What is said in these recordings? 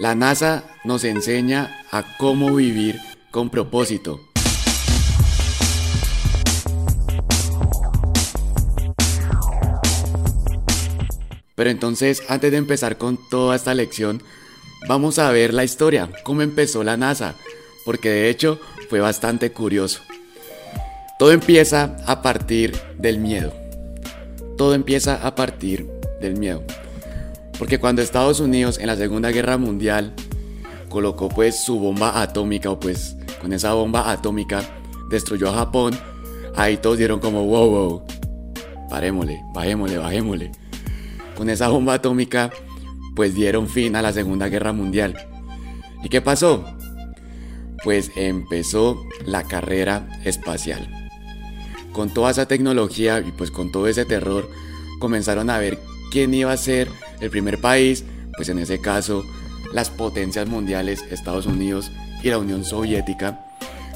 La NASA nos enseña a cómo vivir con propósito. Pero entonces, antes de empezar con toda esta lección, vamos a ver la historia, cómo empezó la NASA, porque de hecho fue bastante curioso. Todo empieza a partir del miedo. Todo empieza a partir del miedo. Porque cuando Estados Unidos en la Segunda Guerra Mundial colocó pues su bomba atómica o pues con esa bomba atómica destruyó a Japón, ahí todos dieron como wow wow, parémosle, bajémosle, bajémosle. Con esa bomba atómica pues dieron fin a la Segunda Guerra Mundial. ¿Y qué pasó? Pues empezó la carrera espacial. Con toda esa tecnología y pues con todo ese terror comenzaron a ver quién iba a ser el primer país, pues en ese caso las potencias mundiales, Estados Unidos y la Unión Soviética,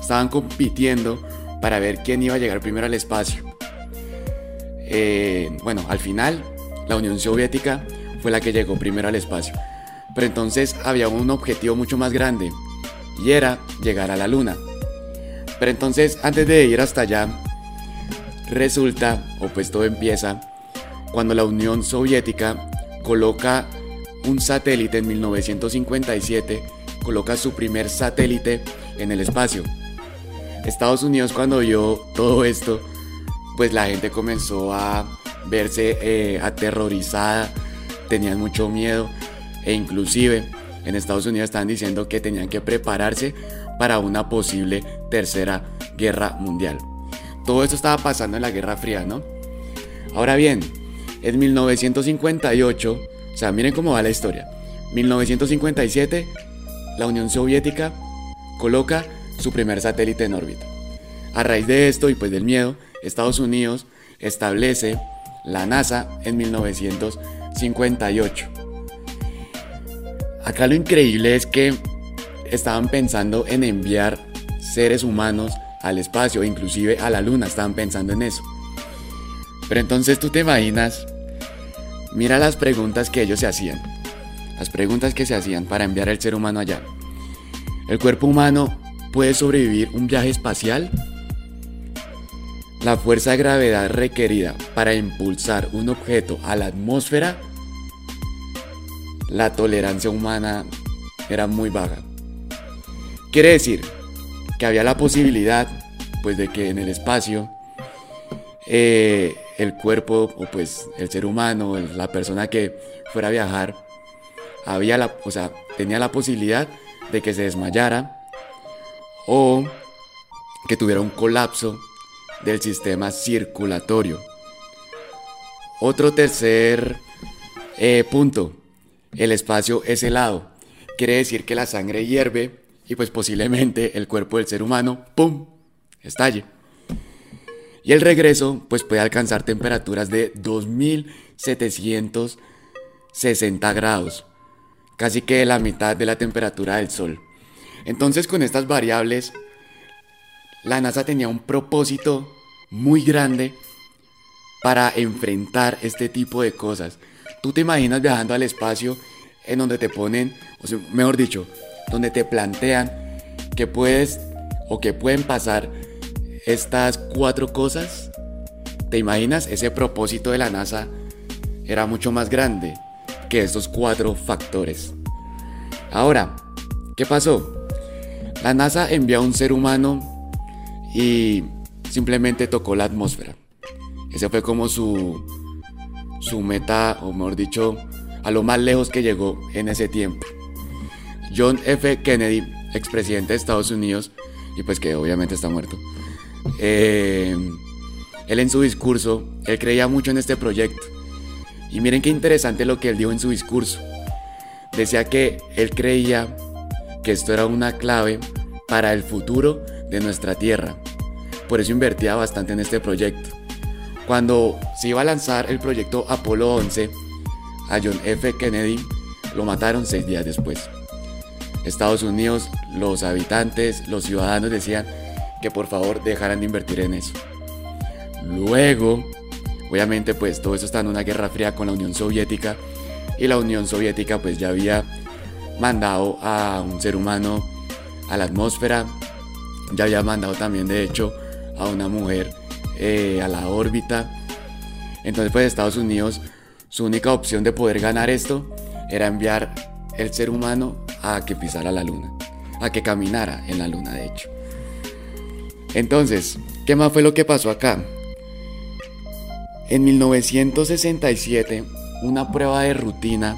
estaban compitiendo para ver quién iba a llegar primero al espacio. Eh, bueno, al final la Unión Soviética fue la que llegó primero al espacio. Pero entonces había un objetivo mucho más grande y era llegar a la Luna. Pero entonces antes de ir hasta allá, resulta, o pues todo empieza, cuando la Unión Soviética coloca un satélite en 1957, coloca su primer satélite en el espacio. Estados Unidos cuando vio todo esto, pues la gente comenzó a verse eh, aterrorizada, tenían mucho miedo e inclusive en Estados Unidos estaban diciendo que tenían que prepararse para una posible tercera guerra mundial. Todo esto estaba pasando en la Guerra Fría, ¿no? Ahora bien, en 1958, o sea, miren cómo va la historia. 1957, la Unión Soviética coloca su primer satélite en órbita. A raíz de esto y pues del miedo, Estados Unidos establece la NASA en 1958. Acá lo increíble es que estaban pensando en enviar seres humanos al espacio, inclusive a la luna, estaban pensando en eso. Pero entonces tú te imaginas, mira las preguntas que ellos se hacían, las preguntas que se hacían para enviar al ser humano allá. ¿El cuerpo humano puede sobrevivir un viaje espacial? La fuerza de gravedad requerida para impulsar un objeto a la atmósfera, la tolerancia humana era muy baja. Quiere decir que había la posibilidad, pues, de que en el espacio eh, el cuerpo o pues el ser humano, la persona que fuera a viajar, había la, o sea, tenía la posibilidad de que se desmayara o que tuviera un colapso del sistema circulatorio. Otro tercer eh, punto, el espacio es helado. Quiere decir que la sangre hierve y pues posiblemente el cuerpo del ser humano, ¡pum!, estalle. Y el regreso pues puede alcanzar temperaturas de 2760 grados, casi que la mitad de la temperatura del Sol. Entonces con estas variables, la NASA tenía un propósito muy grande para enfrentar este tipo de cosas. Tú te imaginas viajando al espacio en donde te ponen, o mejor dicho, donde te plantean que puedes o que pueden pasar estas cuatro cosas, ¿te imaginas? Ese propósito de la NASA era mucho más grande que estos cuatro factores. Ahora, ¿qué pasó? La NASA envió a un ser humano y simplemente tocó la atmósfera. Ese fue como su, su meta, o mejor dicho, a lo más lejos que llegó en ese tiempo. John F. Kennedy, expresidente de Estados Unidos, y pues que obviamente está muerto, eh, él en su discurso, él creía mucho en este proyecto. Y miren qué interesante lo que él dijo en su discurso. Decía que él creía que esto era una clave para el futuro de nuestra Tierra. Por eso invertía bastante en este proyecto. Cuando se iba a lanzar el proyecto Apolo 11, a John F. Kennedy lo mataron seis días después. Estados Unidos, los habitantes, los ciudadanos decían, que por favor dejaran de invertir en eso. Luego, obviamente pues todo eso está en una guerra fría con la Unión Soviética y la Unión Soviética pues ya había mandado a un ser humano a la atmósfera, ya había mandado también de hecho a una mujer eh, a la órbita. Entonces pues Estados Unidos, su única opción de poder ganar esto era enviar el ser humano a que pisara la luna, a que caminara en la luna de hecho. Entonces, ¿qué más fue lo que pasó acá? En 1967, una prueba de rutina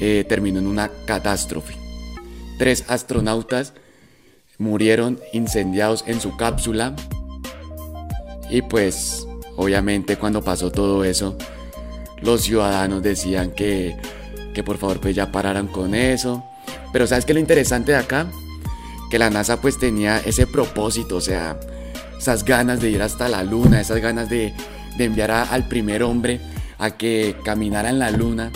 eh, terminó en una catástrofe. Tres astronautas murieron incendiados en su cápsula y pues obviamente cuando pasó todo eso los ciudadanos decían que, que por favor pues ya pararan con eso. Pero ¿sabes qué lo interesante de acá? Que la NASA pues tenía ese propósito, o sea, esas ganas de ir hasta la luna, esas ganas de, enviar al primer hombre a que caminara en la luna,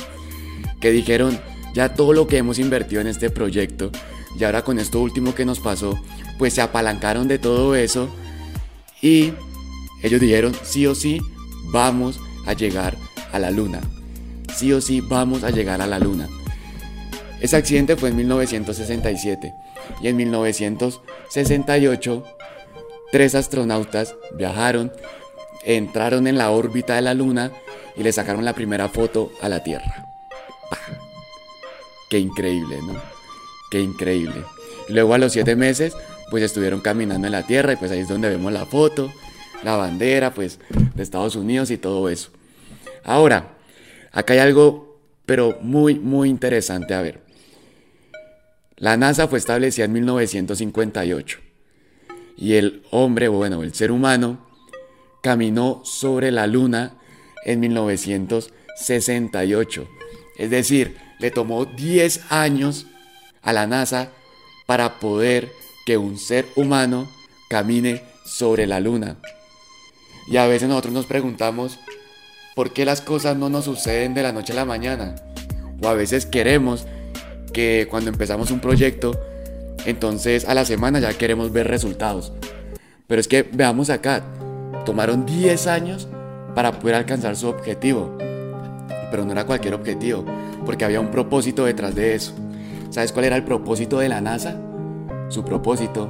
que dijeron, ya todo lo que hemos invertido en este proyecto, y ahora con esto último que nos pasó, pues se apalancaron de todo eso y ellos dijeron, sí o sí, vamos a llegar a la luna. Sí o sí, vamos a llegar a la luna. Ese accidente fue en 1967 y en 1968 tres astronautas viajaron, entraron en la órbita de la luna y le sacaron la primera foto a la Tierra. Qué increíble, ¿no? Qué increíble. Luego a los siete meses, pues estuvieron caminando en la Tierra y pues ahí es donde vemos la foto, la bandera, pues de Estados Unidos y todo eso. Ahora, acá hay algo, pero muy, muy interesante a ver. La NASA fue establecida en 1958 y el hombre, bueno, el ser humano, caminó sobre la Luna en 1968. Es decir, le tomó 10 años a la NASA para poder que un ser humano camine sobre la luna. Y a veces nosotros nos preguntamos, ¿por qué las cosas no nos suceden de la noche a la mañana? O a veces queremos cuando empezamos un proyecto, entonces a la semana ya queremos ver resultados. Pero es que veamos acá, tomaron 10 años para poder alcanzar su objetivo. Pero no era cualquier objetivo, porque había un propósito detrás de eso. ¿Sabes cuál era el propósito de la NASA? Su propósito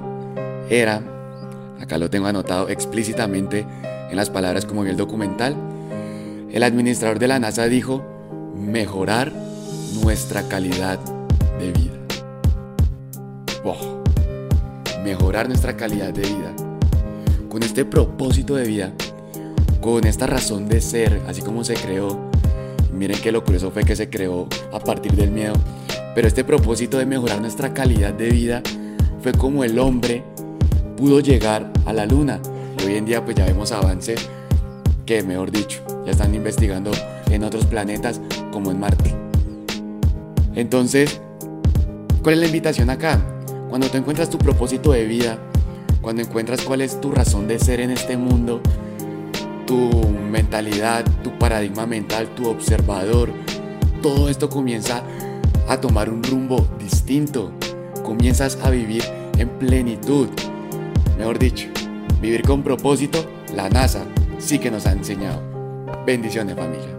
era, acá lo tengo anotado explícitamente en las palabras como en el documental, el administrador de la NASA dijo, mejorar nuestra calidad de vida. Mejorar nuestra calidad de vida. Con este propósito de vida, con esta razón de ser, así como se creó, miren que lo curioso fue que se creó a partir del miedo, pero este propósito de mejorar nuestra calidad de vida fue como el hombre pudo llegar a la luna. Y hoy en día pues ya vemos avances que, mejor dicho, ya están investigando en otros planetas como en Marte. Entonces, ¿cuál es la invitación acá? Cuando tú encuentras tu propósito de vida, cuando encuentras cuál es tu razón de ser en este mundo, tu mentalidad, tu paradigma mental, tu observador, todo esto comienza a tomar un rumbo distinto. Comienzas a vivir en plenitud. Mejor dicho, vivir con propósito, la NASA sí que nos ha enseñado. Bendiciones familia.